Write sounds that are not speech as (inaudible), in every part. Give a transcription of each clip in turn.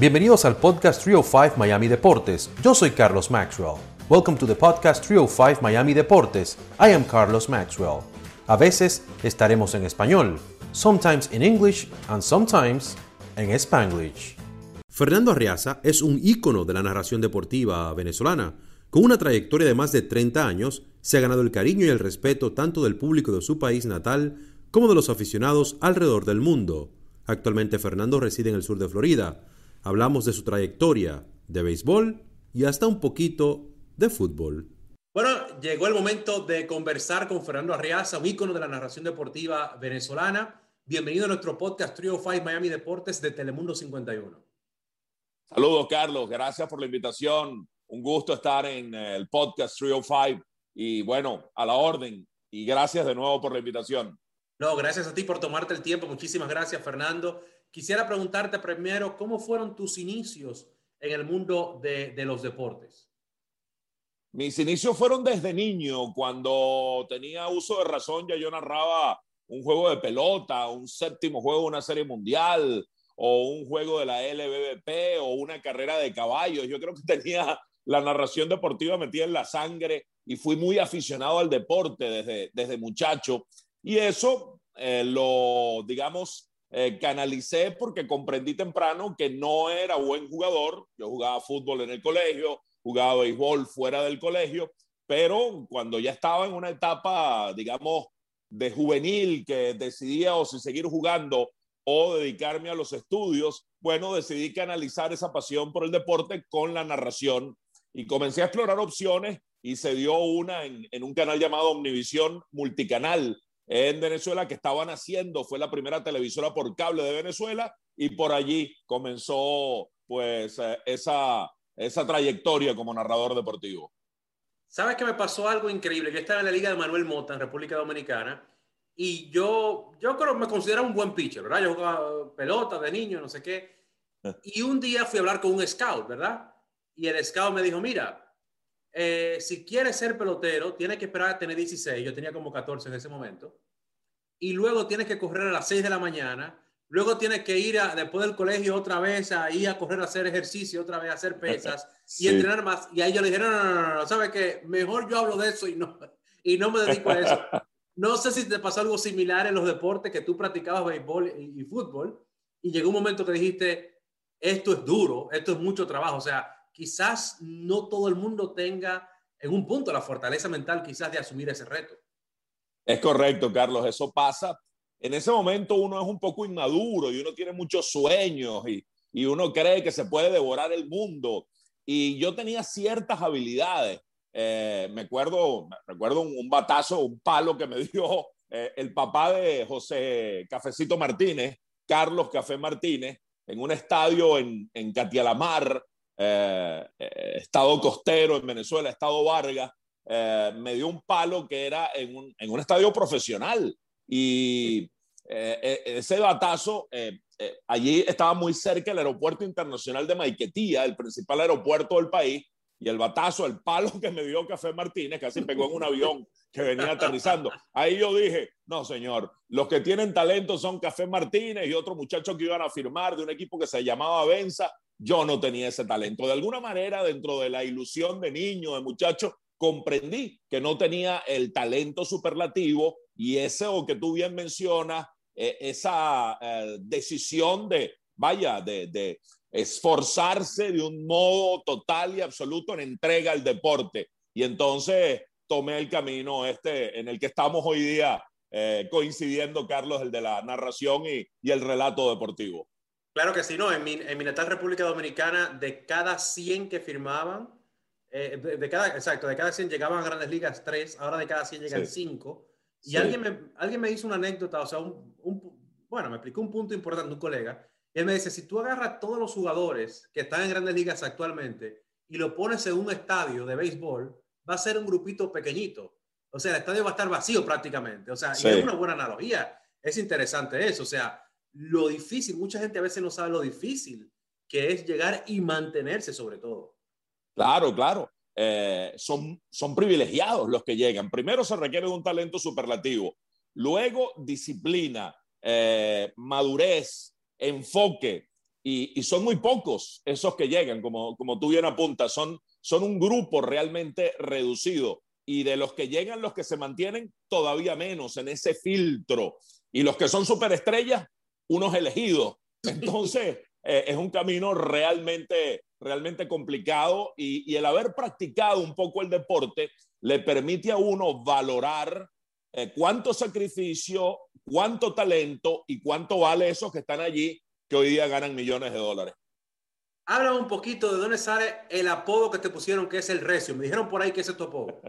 Bienvenidos al podcast 305 Miami Deportes. Yo soy Carlos Maxwell. Welcome to the podcast 305 Miami Deportes. I am Carlos Maxwell. A veces estaremos en español, sometimes in English and sometimes en Spanglish. Fernando Arriaza es un ícono de la narración deportiva venezolana. Con una trayectoria de más de 30 años, se ha ganado el cariño y el respeto tanto del público de su país natal como de los aficionados alrededor del mundo. Actualmente Fernando reside en el sur de Florida Hablamos de su trayectoria de béisbol y hasta un poquito de fútbol. Bueno, llegó el momento de conversar con Fernando Arriaza, un ícono de la narración deportiva venezolana. Bienvenido a nuestro podcast Trio 5 Miami Deportes de Telemundo 51. Saludos, Carlos. Gracias por la invitación. Un gusto estar en el podcast Trio 5 y bueno, a la orden. Y gracias de nuevo por la invitación. No, gracias a ti por tomarte el tiempo. Muchísimas gracias, Fernando. Quisiera preguntarte primero, ¿cómo fueron tus inicios en el mundo de, los deportes? Mis inicios fueron desde niño, cuando tenía uso de razón, ya yo narraba un juego de pelota, un séptimo juego de una serie mundial, o un juego de la LBBP, o una carrera de caballos. Yo creo que tenía la narración deportiva metida en la sangre y fui muy aficionado al deporte desde, desde muchacho. Y eso eh, lo, digamos, eh, canalicé porque comprendí temprano que no era buen jugador. Yo jugaba fútbol en el colegio, jugaba béisbol fuera del colegio, pero cuando ya estaba en una etapa, digamos, de juvenil que decidía o si seguir jugando o dedicarme a los estudios, bueno, decidí canalizar esa pasión por el deporte con la narración y comencé a explorar opciones y se dio una en, en un canal llamado Omnivisión Multicanal, en Venezuela que estaban haciendo, fue la primera televisora por cable de Venezuela y por allí comenzó pues eh, esa, esa trayectoria como narrador deportivo. ¿Sabes que me pasó algo increíble? Yo estaba en la Liga de Manuel Mota en República Dominicana y yo, yo creo me considero un buen pitcher, ¿verdad? Yo jugaba pelota de niño, no sé qué. (laughs) Y un día fui a hablar con un scout, ¿verdad? Y el scout me dijo, mira, eh, si quieres ser pelotero, tienes que esperar a tener 16. Yo tenía como 14 en ese momento. Y luego tienes que correr a las 6 de la mañana. Luego tienes que ir a, después del colegio otra vez ahí a correr a hacer ejercicio, otra vez a hacer pesas y entrenar más. Y ahí yo le dije, no, no, no, no, no, ¿sabes qué? Mejor yo hablo de eso y no, y no me dedico a eso. (laughs) No sé si te pasó algo similar en los deportes que tú practicabas béisbol y, y fútbol y llegó un momento que dijiste, esto es duro, esto es mucho trabajo. O sea, quizás no todo el mundo tenga en un punto la fortaleza mental quizás de asumir ese reto. Es correcto, Carlos, eso pasa. En ese momento uno es un poco inmaduro y uno tiene muchos sueños y, uno cree que se puede devorar el mundo. Y yo tenía ciertas habilidades. Eh, me acuerdo, un, batazo, un palo que me dio eh, el papá de José Cafecito Martínez, Carlos Café Martínez, en un estadio en, Catialamar, eh, estado costero en Venezuela, Estado Vargas, eh, me dio un palo que era en un, en un estadio profesional. Y ese batazo, allí estaba muy cerca el aeropuerto internacional de Maiquetía, el principal aeropuerto del país, y el batazo, el palo que me dio Café Martínez, casi pegó en un avión que venía aterrizando. Ahí yo dije, no, señor, los que tienen talento son Café Martínez y otro muchacho que iban a firmar de un equipo que se llamaba Benza yo no tenía ese talento. De alguna manera, dentro de la ilusión de niño, de muchacho, comprendí que no tenía el talento superlativo y ese o que tú bien mencionas, eh, esa eh, decisión de, vaya, de, esforzarse de un modo total y absoluto en entrega al deporte. Y entonces tomé el camino este en el que estamos hoy día eh, coincidiendo, Carlos, el de la narración y el relato deportivo. Claro que sí, no. En mi, en mi natal República Dominicana, de cada 100 que firmaban, eh, de, cada, exacto, de cada 100 llegaban a grandes ligas 3, ahora de cada 100 llegan 5. Y alguien, me, alguien me hizo una anécdota, o sea, un, bueno, me explicó un punto importante, un colega. Y él me dice, si tú agarras todos los jugadores que están en grandes ligas actualmente y lo pones en un estadio de béisbol, va a ser un grupito pequeñito. O sea, el estadio va a estar vacío prácticamente. O sea, y es una buena analogía. Es interesante eso. O sea, lo difícil, mucha gente a veces no sabe lo difícil que es llegar y mantenerse sobre todo. Claro, claro. Eh, son, son privilegiados los que llegan. Primero se requiere de un talento superlativo, luego disciplina, eh, madurez, enfoque y, son muy pocos esos que llegan, como, como tú bien apuntas, son, son un grupo realmente reducido y de los que llegan, los que se mantienen, todavía menos en ese filtro. Y los que son superestrellas, unos elegidos. (laughs) Entonces, eh, es un camino realmente, realmente complicado y, el haber practicado un poco el deporte le permite a uno valorar eh, cuánto sacrificio, cuánto talento y cuánto vale esos que están allí que hoy día ganan millones de dólares. Habla un poquito de dónde sale el apodo que te pusieron, que es el recio. Me dijeron por ahí que ese es tu apodo.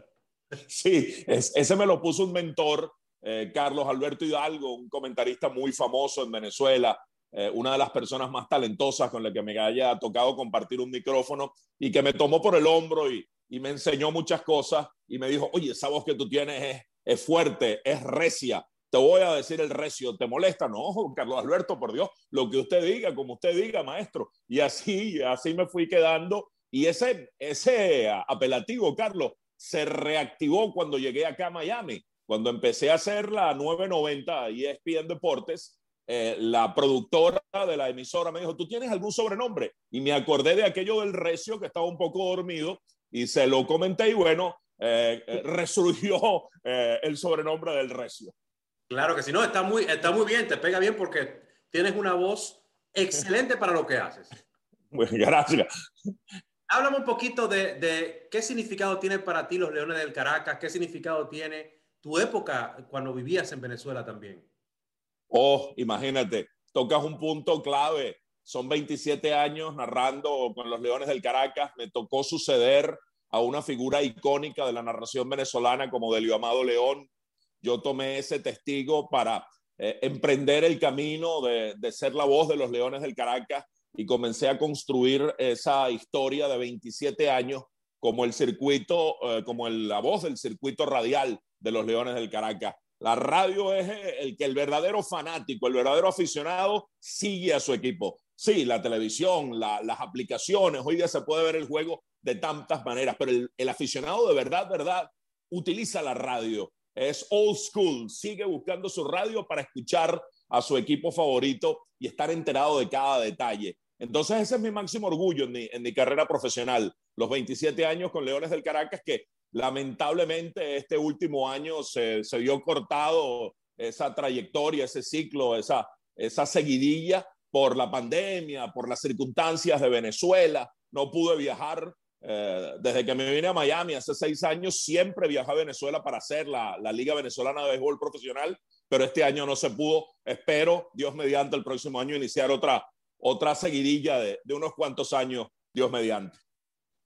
(laughs) sí, ese me lo puso un mentor, eh, Carlos Alberto Hidalgo, un comentarista muy famoso en Venezuela, eh, una de las personas más talentosas con la que me haya tocado compartir un micrófono y que me tomó por el hombro y, me enseñó muchas cosas y me dijo, oye, esa voz que tú tienes es, es fuerte, es recia, te voy a decir el recio, ¿te molesta? No, Carlos Alberto, por Dios, lo que usted diga, como usted diga, maestro. Y así, así me fui quedando. Y ese, ese apelativo, Carlos, se reactivó cuando llegué acá a Miami. Cuando empecé a hacer la 990 y ESPN Deportes, eh, la productora de la emisora me dijo, ¿tú tienes algún sobrenombre? Y me acordé de aquello del recio que estaba un poco dormido y se lo comenté y bueno, eh, eh, resurgió el sobrenombre del recio. Claro que sí, no, está muy, está muy bien, te pega bien porque tienes una voz excelente para lo que haces. Bueno, gracias. Háblame un poquito de, de, qué significado tiene para ti los Leones del Caracas, qué significado tiene tu época cuando vivías en Venezuela también. Oh, imagínate, tocas un punto clave. Son 27 años narrando con los Leones del Caracas. Me tocó suceder a una figura icónica de la narración venezolana como Delio Amado León, yo tomé ese testigo para eh, emprender el camino de, ser la voz de los Leones del Caracas y comencé a construir esa historia de 27 años como el circuito, eh, como la voz del circuito radial de los Leones del Caracas. La radio es el que el verdadero fanático, el verdadero aficionado sigue a su equipo. Sí, la televisión, las aplicaciones, hoy día se puede ver el juego de tantas maneras, pero el, aficionado de verdad, verdad, utiliza la radio es old school, sigue buscando su radio para escuchar a su equipo favorito y estar enterado de cada detalle. Entonces ese es mi máximo orgullo en mi, carrera profesional, los 27 años con Leones del Caracas, que lamentablemente este último año se, se vio cortado esa trayectoria, ese ciclo, esa, esa seguidilla por la pandemia, por las circunstancias de Venezuela. No pude viajar eh, desde que me vine a Miami hace seis años, siempre viajé a Venezuela para hacer la, la, Liga Venezolana de Béisbol Profesional, pero este año no se pudo. Espero, Dios mediante, el próximo año iniciar otra, otra seguidilla de, de unos cuantos años, Dios mediante.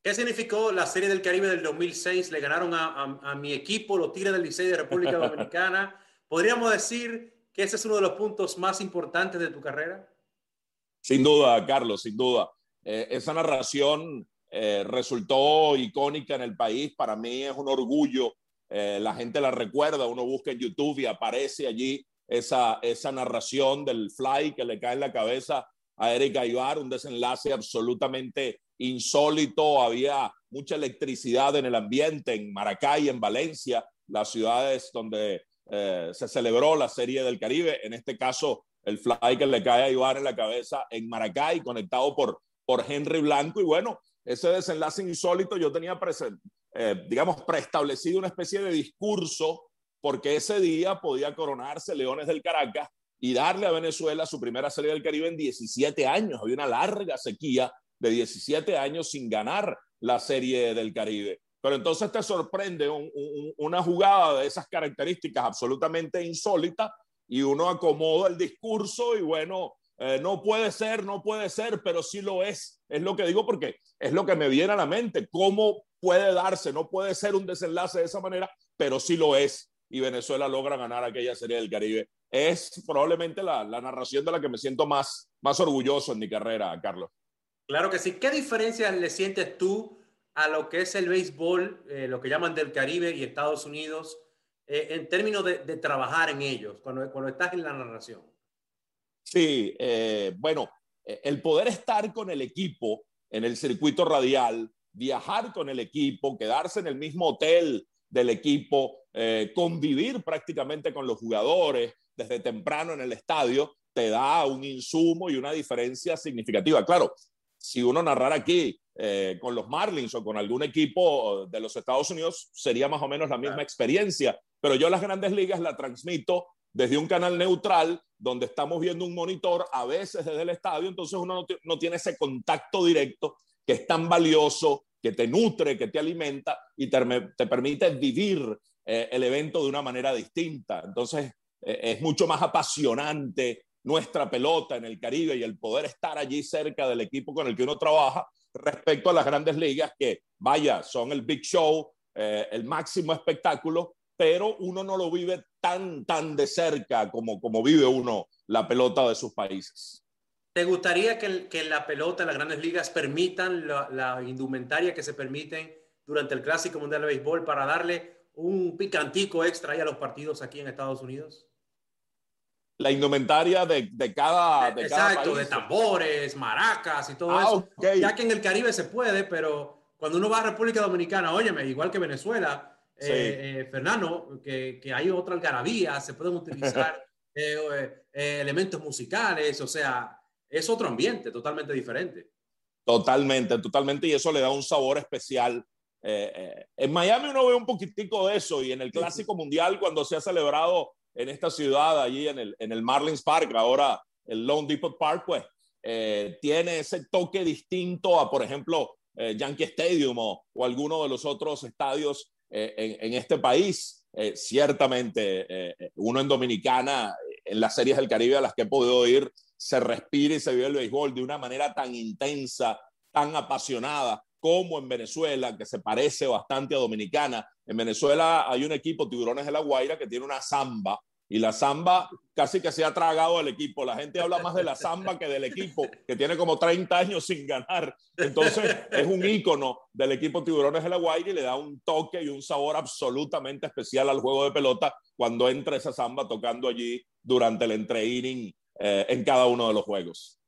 ¿Qué significó la Serie del Caribe del 2006? Le ganaron a, a, a mi equipo, los Tigres del Licey de República Dominicana. (laughs) ¿Podríamos decir que ese es uno de los puntos más importantes de tu carrera? Sin duda, Carlos, sin duda. Eh, esa narración eh, resultó icónica en el país. Para mí es un orgullo. Eh, la gente la recuerda. Uno busca en YouTube y aparece allí esa, esa narración del fly que le cae en la cabeza a Eric Aybar, un desenlace absolutamente insólito. Había mucha electricidad en el ambiente en Maracay, en Valencia, las ciudades donde eh, se celebró la Serie del Caribe. En este caso, el fly que le cae a Aybar en la cabeza en Maracay, conectado por, por Henry Blanco. Y bueno, ese desenlace insólito, yo tenía, eh, digamos, preestablecido una especie de discurso porque ese día podía coronarse Leones del Caracas y darle a Venezuela su primera serie del Caribe en 17 años. Había una larga sequía de 17 años sin ganar la serie del Caribe. Pero entonces te sorprende una jugada de esas características absolutamente insólita y uno acomoda el discurso y bueno, eh, no puede ser, no puede ser, pero sí lo es. Es lo que digo porque es lo que me viene a la mente. ¿Cómo puede darse? No puede ser un desenlace de esa manera, pero sí lo es. Y Venezuela logra ganar aquella serie del Caribe. Es probablemente la, narración de la que me siento más, más orgulloso en mi carrera, Carlos. Claro que sí. ¿Qué diferencias le sientes tú a lo que es el béisbol, eh, lo que llaman del Caribe y Estados Unidos, eh, en términos de, trabajar en ellos, cuando, cuando estás en la narración? Sí, eh, bueno, el poder estar con el equipo en el circuito radial, viajar con el equipo, quedarse en el mismo hotel del equipo, convivir prácticamente con los jugadores desde temprano en el estadio, te da un insumo y una diferencia significativa. Claro, si uno narrara aquí eh, con los Marlins o con algún equipo de los Estados Unidos, sería más o menos la misma experiencia. Pero yo las grandes ligas la transmito desde un canal neutral donde estamos viendo un monitor, a veces desde el estadio, entonces uno no, tiene ese contacto directo que es tan valioso, que te nutre, que te alimenta y te, te permite vivir eh, el evento de una manera distinta. Entonces eh, es mucho más apasionante nuestra pelota en el Caribe y el poder estar allí cerca del equipo con el que uno trabaja respecto a las grandes ligas que, vaya, son el big show, eh, el máximo espectáculo, pero uno no lo vive tan, tan de cerca como, como vive uno la pelota de sus países. ¿Te gustaría que, que la pelota, las grandes ligas permitan la, indumentaria que se permiten durante el Clásico Mundial de Béisbol para darle un picantico extra a los partidos aquí en Estados Unidos? La indumentaria de, de cada, de, Exacto, de tambores, maracas y todo ah, eso. Ya que en el Caribe se puede, pero cuando uno va a República Dominicana, óyeme, igual que Venezuela, eh, eh, Fernando, que, que, hay otra algarabía, se pueden utilizar (laughs) eh, elementos musicales, o sea, es otro ambiente totalmente diferente. Totalmente, totalmente, y eso le da un sabor especial. en Miami uno ve un poquitico de eso, y en el Clásico Mundial, cuando se ha celebrado en esta ciudad, allí en el, en el Marlins Park, ahora el Lone Depot Park, pues tiene ese toque distinto a, por ejemplo, Yankee Stadium o, o alguno de los otros estadios eh, en, este país. Eh, ciertamente, eh, uno en Dominicana, en las series del Caribe a las que he podido ir, se respira y se vive el béisbol de una manera tan intensa, tan apasionada como en Venezuela, que se parece bastante a Dominicana. En Venezuela hay un equipo, Tiburones de la Guaira, que tiene una samba y la samba casi que se ha tragado al equipo. La gente habla más de la samba que del equipo, que tiene como 30 años sin ganar. Entonces es un ícono del equipo Tiburones de la Guaira y le da un toque y un sabor absolutamente especial al juego de pelota cuando entra esa samba tocando allí durante el entre-inning eh, en cada uno de los juegos.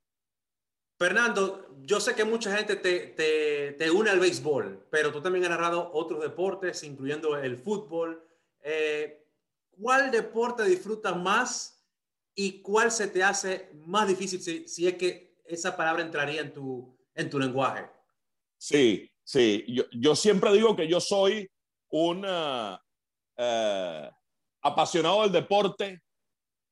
Fernando, yo sé que mucha gente te, une al béisbol, pero tú también has narrado otros deportes, incluyendo el fútbol. Eh, ¿cuál deporte disfrutas más y cuál se te hace más difícil si, es que esa palabra entraría en tu, en tu lenguaje? Sí, sí. Yo, siempre digo que yo soy un eh, apasionado del deporte,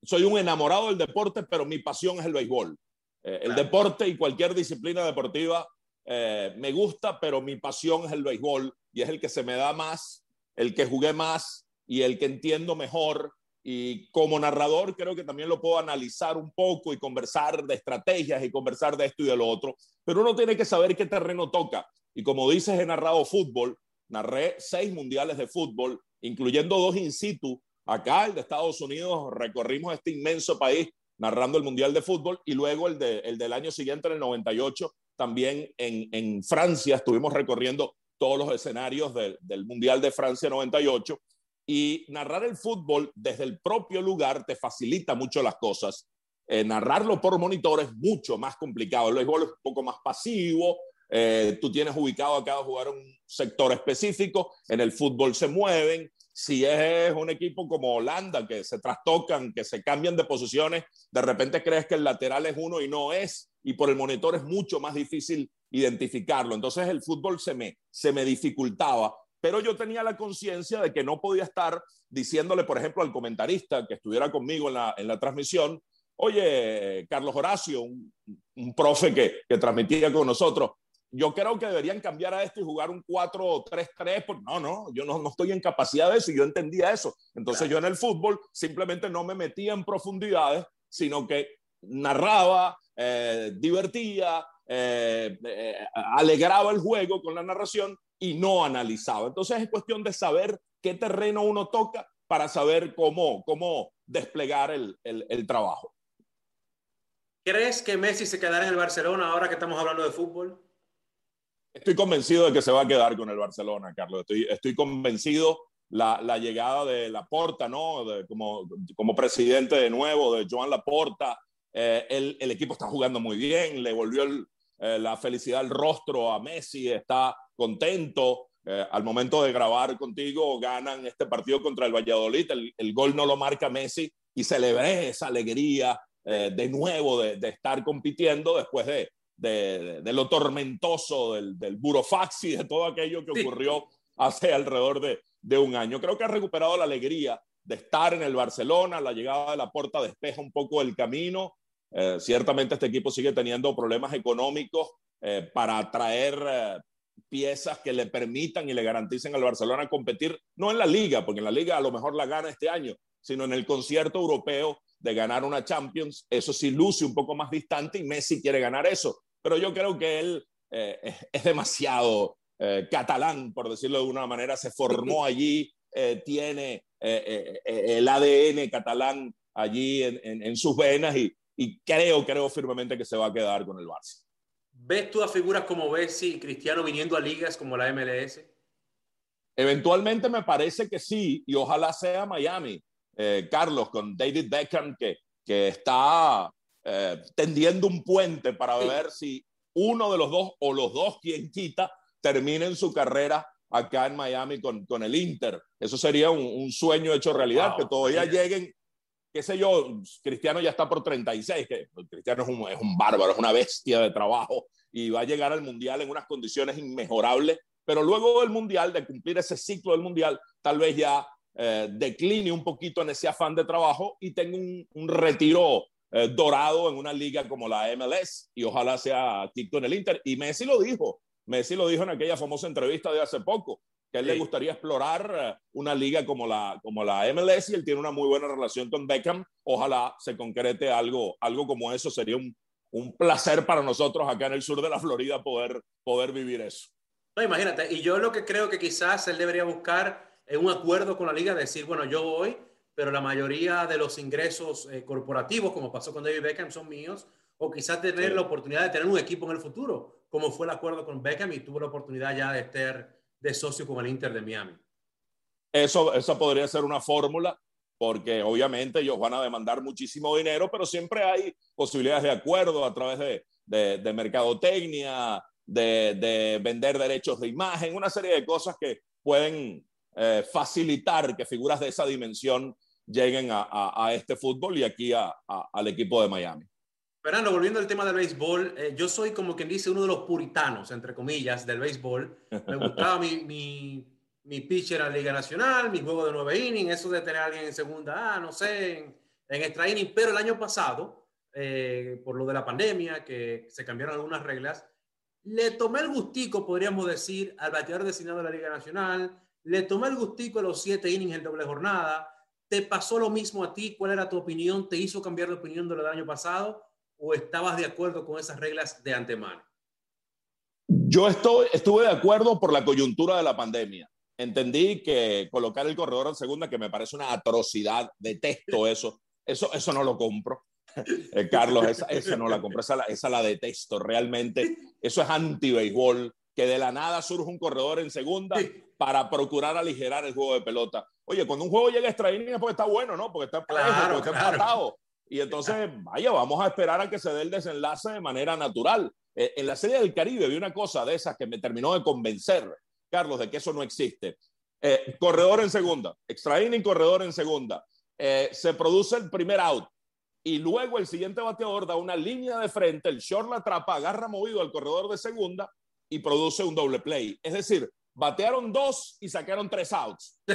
soy un enamorado del deporte, pero mi pasión es el béisbol. Eh, el deporte y cualquier disciplina deportiva eh, me gusta, pero mi pasión es el béisbol y es el que se me da más, el que jugué más, y el que entiendo mejor. Y como narrador creo que también lo puedo analizar un poco y conversar de estrategias y conversar de esto y de lo otro. Pero uno tiene que saber qué terreno toca. Y como dices, he narrado fútbol, narré seis mundiales de fútbol, incluyendo dos in situ. Acá, el de Estados Unidos, recorrimos este inmenso país narrando el Mundial de Fútbol y luego el, de, el del año siguiente, en el 98, también en, en Francia, estuvimos recorriendo todos los escenarios del Mundial de Francia 98 y narrar el fútbol desde el propio lugar te facilita mucho las cosas. Eh, narrarlo por monitor es mucho más complicado. El béisbol es un poco más pasivo. Eh, tú tienes ubicado a cada un sector específico. En el fútbol se mueven. Si es un equipo como Holanda, que se trastocan, que se cambian de posiciones, de repente crees que el lateral es uno y no es. Y por el monitor es mucho más difícil identificarlo. Entonces el fútbol se me, se me dificultaba pero yo tenía la conciencia de que no podía estar diciéndole, por ejemplo, al comentarista que estuviera conmigo en la, en la transmisión, oye, Carlos Horacio, un, un profe que, que, transmitía con nosotros, yo creo que deberían cambiar a esto y jugar un 4-3-3, porque no, no, yo no, no, estoy en capacidad de eso y yo entendía eso. Entonces yo en el fútbol simplemente no me metía en profundidades, sino que narraba, eh, divertía, eh, eh, alegraba el juego con la narración y no analizaba. Entonces es cuestión de saber qué terreno uno toca para saber cómo, cómo desplegar el, el, trabajo. ¿Crees que Messi se quedará en el Barcelona ahora que estamos hablando de fútbol? Estoy convencido de que se va a quedar con el Barcelona, Carlos. Estoy, estoy convencido. La, la, llegada de Laporta, ¿no? como, como presidente de nuevo, de Joan Laporta, eh, el, el, equipo está jugando muy bien, le volvió el, eh, la felicidad al rostro a Messi, está contento. Eh, al momento de grabar contigo, ganan este partido contra el Valladolid. El, gol no lo marca Messi y celebré esa alegría eh, de nuevo de, estar compitiendo después de, de, lo tormentoso del, del burofax y de todo aquello que ocurrió hace alrededor de, un año. Creo que ha recuperado la alegría de estar en el Barcelona, la llegada de la puerta despeja un poco el camino. Eh, ciertamente este equipo sigue teniendo problemas económicos eh, para atraer piezas que le permitan y le garanticen al Barcelona competir, no en la liga, porque en la liga a lo mejor la gana este año, sino en el concierto europeo de ganar una Champions. Eso sí luce un poco más distante y Messi quiere ganar eso. Pero yo creo que él eh, (laughs) es demasiado eh, catalán, por decirlo de una manera. Se formó (laughs) allí, eh, tiene el ADN catalán allí en, sus venas y, y, creo, creo firmemente que se va a quedar con el Barça. ¿Ves tú a figuras como Messi y Cristiano viniendo a ligas como la MLS? Eventualmente me parece que sí, y ojalá sea Miami. Carlos, con David Beckham, que, que está eh, tendiendo un puente para ver si uno de los dos o los dos, quien quita, terminen su carrera acá en Miami con, con el Inter. Eso sería un, sueño hecho realidad, que todavía lleguen, qué sé yo, Cristiano ya está por 36, que Cristiano es un, es un bárbaro, es una bestia de trabajo y va a llegar al Mundial en unas condiciones inmejorables, pero luego del Mundial, de cumplir ese ciclo del Mundial, tal vez ya eh, decline un poquito en ese afán de trabajo y tenga un, retiro eh, dorado en una liga como la MLS y ojalá sea Tito en el Inter. Y Messi lo dijo, Messi lo dijo en aquella famosa entrevista de hace poco, que a él le gustaría explorar eh, una liga como la, como la MLS y él tiene una muy buena relación con Beckham. Ojalá se concrete algo, algo como eso. Sería un, un placer para nosotros acá en el sur de la Florida poder, poder vivir eso. No, imagínate, y yo lo que creo que quizás él debería buscar en un acuerdo con la liga, decir, bueno, yo voy, pero la mayoría de los ingresos eh, corporativos, como pasó con David Beckham, son míos, o quizás tener la oportunidad de tener un equipo en el futuro, como fue el acuerdo con Beckham y tuvo la oportunidad ya de estar de socio con el Inter de Miami. Eso, eso podría ser una fórmula, porque obviamente ellos van a demandar muchísimo dinero, pero siempre hay posibilidades de acuerdo a través de, de, de mercadotecnia, de, de, vender derechos de imagen, una serie de cosas que pueden eh, facilitar que figuras de esa dimensión lleguen a, este fútbol y aquí al equipo de Miami. Fernando, volviendo al tema del béisbol, eh, yo soy como quien dice uno de los puritanos, entre comillas, del béisbol. Me gustaba mi, mi, mi pitcher a la Liga Nacional, mi juego de nueve innings, eso de tener a alguien en segunda, ah, no sé, en, en extra inning. Pero el año pasado, eh, por lo de la pandemia, que se cambiaron algunas reglas, le tomé el gustico, podríamos decir, al bateador designado de la Liga Nacional, le tomé el gustico a los siete innings en doble jornada. ¿Te pasó lo mismo a ti? ¿Cuál era tu opinión? ¿Te hizo cambiar de opinión de lo del año pasado? ¿O estabas de acuerdo con esas reglas de antemano? Yo estoy, estuve de acuerdo por la coyuntura de la pandemia. Entendí que colocar el corredor en segunda, que me parece una atrocidad, detesto (laughs) eso. Eso, eso no lo compro. (laughs) Eh, Carlos, esa, no la compro, esa la, esa la detesto realmente. Eso es anti-béisbol que de la nada surge un corredor en segunda para procurar aligerar el juego de pelota. Oye, cuando un juego llega a extra es porque está bueno, ¿no? Porque está porque está empatado. Y entonces, vaya, vamos a esperar a que se dé el desenlace de manera natural. Eh, en la Serie del Caribe vi una cosa de esas que me terminó de convencer, Carlos, de que eso no existe. Eh, corredor en segunda, extra inning, corredor en segunda. Eh, se produce el primer out y luego el siguiente bateador da una línea de frente, el short la atrapa, agarra movido al corredor de segunda y produce un doble play. Es decir, batearon dos y sacaron tres outs. (laughs)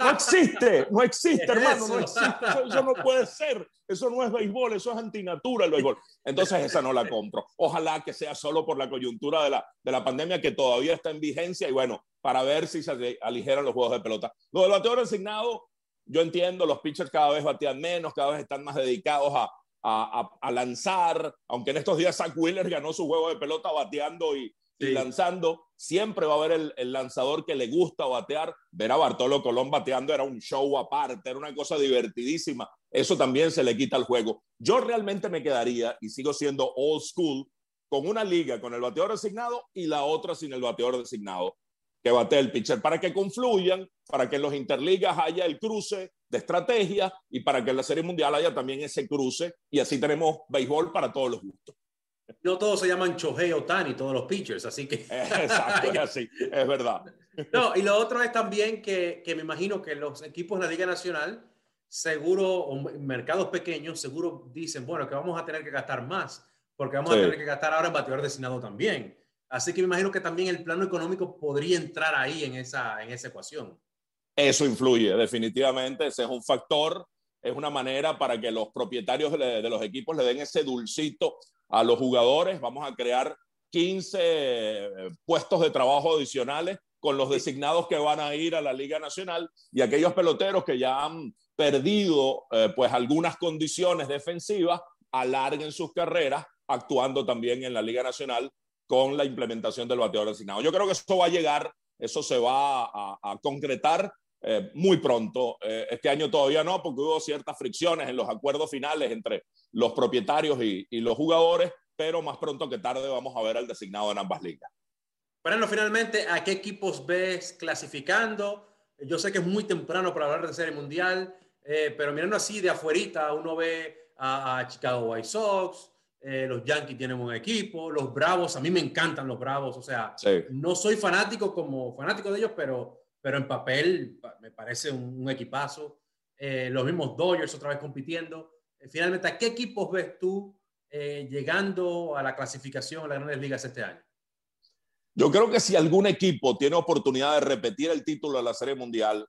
No existe, no existe, hermano, no existe. Eso, no puede ser. Eso no es béisbol, eso es antinatura el béisbol. Entonces esa no la compro. Ojalá que sea solo por la coyuntura de la, de la pandemia que todavía está en vigencia y bueno, para ver si se aligeran los juegos de pelota. Lo del bateador asignado, yo entiendo, los pitchers cada vez batean menos, cada vez están más dedicados a, a, lanzar, aunque en estos días Zach Wheeler ganó su juego de pelota bateando y, lanzando, siempre va a haber el, lanzador que le gusta batear. Ver a Bartolo Colón bateando era un show aparte, era una cosa divertidísima. Eso también se le quita al juego. Yo realmente me quedaría, y sigo siendo old school, con una liga con el bateador designado y la otra sin el bateador designado que bate el pitcher, para que confluyan, para que en los interligas haya el cruce de estrategia y para que en la Serie Mundial haya también ese cruce y así tenemos béisbol para todos los gustos. No todos se llaman Chohei Otani, todos los pitchers, así que... (laughs) Exacto, es así, es verdad. No, y lo otro es también que, que me imagino que los equipos de la Liga Nacional seguro, o mercados pequeños, seguro dicen, bueno, que vamos a tener que gastar más, porque vamos a tener que gastar ahora en bateador designado también. Así que me imagino que también el plano económico podría entrar ahí en esa, en esa ecuación. Eso influye, definitivamente, ese es un factor, es una manera para que los propietarios de, los equipos le den ese dulcito a los jugadores. Vamos a crear 15 eh, puestos de trabajo adicionales con los designados que van a ir a la Liga Nacional y aquellos peloteros que ya han perdido eh, pues algunas condiciones defensivas alarguen sus carreras actuando también en la Liga Nacional con la implementación del bateador designado. Yo creo que eso va a llegar, eso se va a, concretar eh, muy pronto. Eh, este año todavía no, porque hubo ciertas fricciones en los acuerdos finales entre los propietarios y, y los jugadores, pero más pronto que tarde vamos a ver al designado en ambas ligas. Bueno, finalmente, ¿a qué equipos ves clasificando? Yo sé que es muy temprano para hablar de serie mundial, eh, pero mirando así de afuerita, uno ve a, Chicago White Sox, eh, los Yankees tienen un equipo, los Bravos, a mí me encantan los Bravos, o sea, no soy fanático como fanático de ellos, pero, pero en papel me parece un, equipazo. Eh, los mismos Dodgers otra vez compitiendo. finalmente, ¿a qué equipos ves tú llegando a la clasificación a las grandes ligas este año? Yo creo que si algún equipo tiene oportunidad de repetir el título de la Serie Mundial,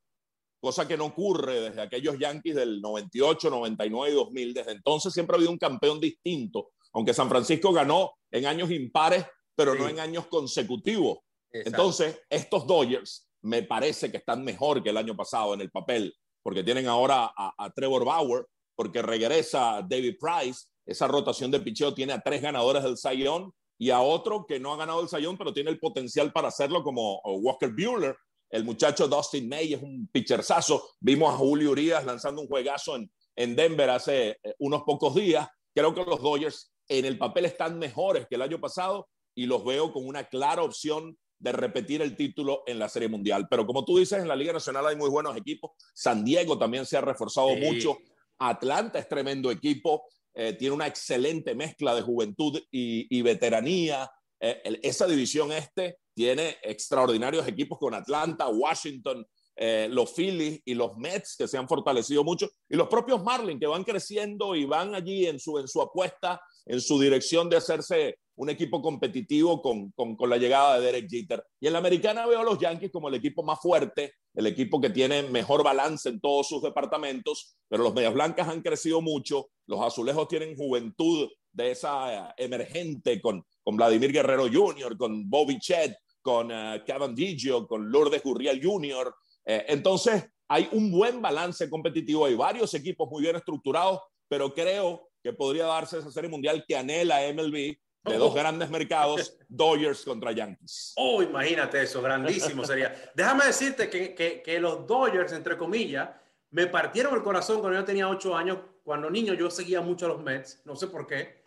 cosa que no ocurre desde aquellos Yankees del 98, 99 y 2000, desde entonces siempre ha habido un campeón distinto, aunque San Francisco ganó en años impares, pero no en años consecutivos. Entonces, estos Dodgers me parece que están mejor que el año pasado en el papel, porque tienen ahora a, Trevor Bauer, porque regresa David Price, esa rotación de picheo tiene a tres ganadores del Young y a otro que no ha ganado el sayón, pero tiene el potencial para hacerlo, como Walker Bueller. El muchacho Dustin May es un pitcherzazo. Vimos a Julio Urias lanzando un juegazo en, en Denver hace eh, unos pocos días. Creo que los Dodgers en el papel están mejores que el año pasado y los veo con una clara opción de repetir el título en la Serie Mundial. Pero como tú dices, en la Liga Nacional hay muy buenos equipos. San Diego también se ha reforzado mucho. Atlanta es tremendo equipo. Eh, tiene una excelente mezcla de juventud y, veteranía. Eh, esa división este tiene extraordinarios equipos con Atlanta, Washington, eh, los Phillies y los Mets que se han fortalecido mucho y los propios Marlins que van creciendo y van allí en su, en su apuesta, en su dirección de hacerse un equipo competitivo con, con, la llegada de Derek Jeter. Y en la americana veo a los Yankees como el equipo más fuerte, el equipo que tiene mejor balance en todos sus departamentos, pero los Medias Blancas han crecido mucho, los Azulejos tienen juventud de esa eh, emergente con, con Vladimir Guerrero Jr., con Bobby Chet, con uh, Kevin Digio, con Lourdes Gurriel Jr. Eh, entonces, hay un buen balance competitivo, hay varios equipos muy bien estructurados, pero creo que podría darse esa serie mundial que anhela MLB de dos oh. grandes mercados, (laughs) Dodgers contra Yankees. Oh, imagínate eso, grandísimo sería. Déjame decirte que, que, que, los Dodgers, entre comillas, me partieron el corazón cuando yo tenía ocho años. Cuando niño yo seguía mucho a los Mets, no sé por qué.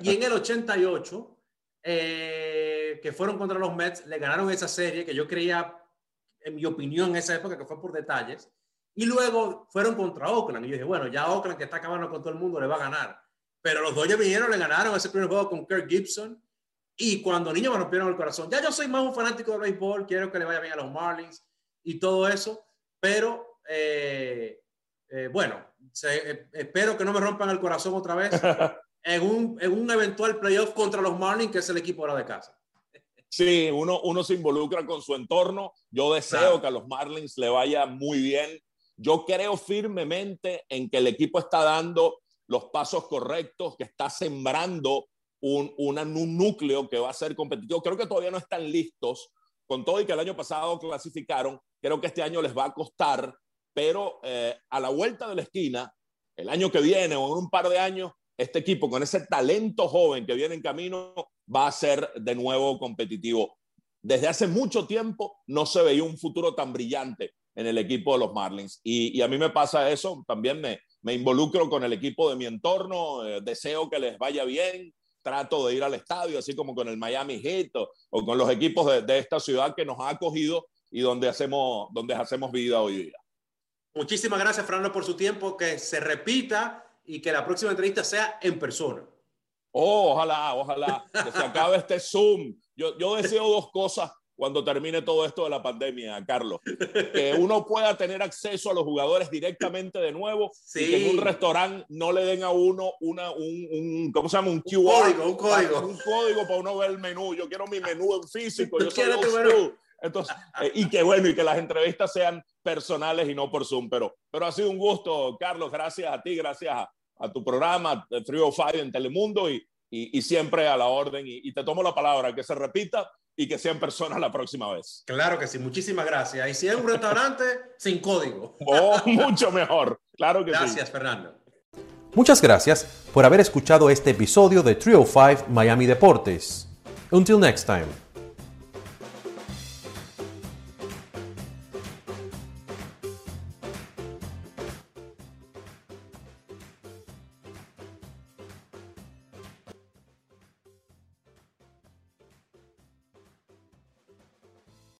Y en el 88, eh, que fueron contra los Mets, le ganaron esa serie que yo creía, en mi opinión, en esa época, que fue por detalles. Y luego fueron contra Oakland. Y yo dije, bueno, ya Oakland, que está acabando con todo el mundo, le va a ganar pero los Dodgers vinieron, le ganaron ese primer juego con Kirk Gibson. Y cuando niños me rompieron el corazón, ya yo soy más un fanático del béisbol, quiero que le vaya bien a los Marlins y todo eso, pero eh, eh, bueno, eh, espero que no me rompan el corazón otra vez (laughs) en un, en un eventual playoff contra los Marlins, que es el equipo ahora de casa. Sí, uno, uno se involucra con su entorno. Yo deseo que a los Marlins le vaya muy bien. Yo creo firmemente en que el equipo está dando los pasos correctos, que está sembrando un, un, núcleo que va a ser competitivo. Creo que todavía no están listos, con todo y que el año pasado clasificaron, creo que este año les va a costar, pero eh, a la vuelta de la esquina, el año que viene o en un par de años, este equipo con ese talento joven que viene en camino va a ser de nuevo competitivo. Desde hace mucho tiempo no se veía un futuro tan brillante en el equipo de los Marlins. Y, y a mí me pasa eso, también me, me involucro con el equipo de mi entorno, eh, deseo que les vaya bien, trato de ir al estadio, así como con el Miami Heat o, con los equipos de, esta ciudad que nos ha acogido y donde hacemos, donde hacemos vida hoy día. Muchísimas gracias, Fernando, por su tiempo, que se repita y que la próxima entrevista sea en persona. Oh, ojalá, ojalá, que se acabe este Zoom. Yo, yo deseo dos cosas cuando termine todo esto de la pandemia, Carlos. Que (laughs) uno pueda tener acceso a los jugadores directamente de nuevo Sí. y que en un restaurante no le den a uno una, un, un- ¿cómo se llama? Un QR. código, un código. Un código para uno ver el menú. Yo quiero mi menú en físico. Yo (laughs) soy Quiero tu old menú. school. Entonces, eh, y que bueno, y que las entrevistas sean personales y no por Zoom. Pero, pero ha sido un gusto, Carlos. Gracias a ti, gracias a, a tu programa, eh, Three of Five en Telemundo y, y, y siempre a la orden. Y, y te tomo la palabra, que se repita y que sea en persona la próxima vez. Claro que sí, muchísimas gracias. Y si es un restaurante, (laughs) sin código. Oh, mucho mejor. Claro que sí. Gracias, Fernando. Muchas gracias por haber escuchado este episodio de Trio 5 Miami Deportes. Until next time.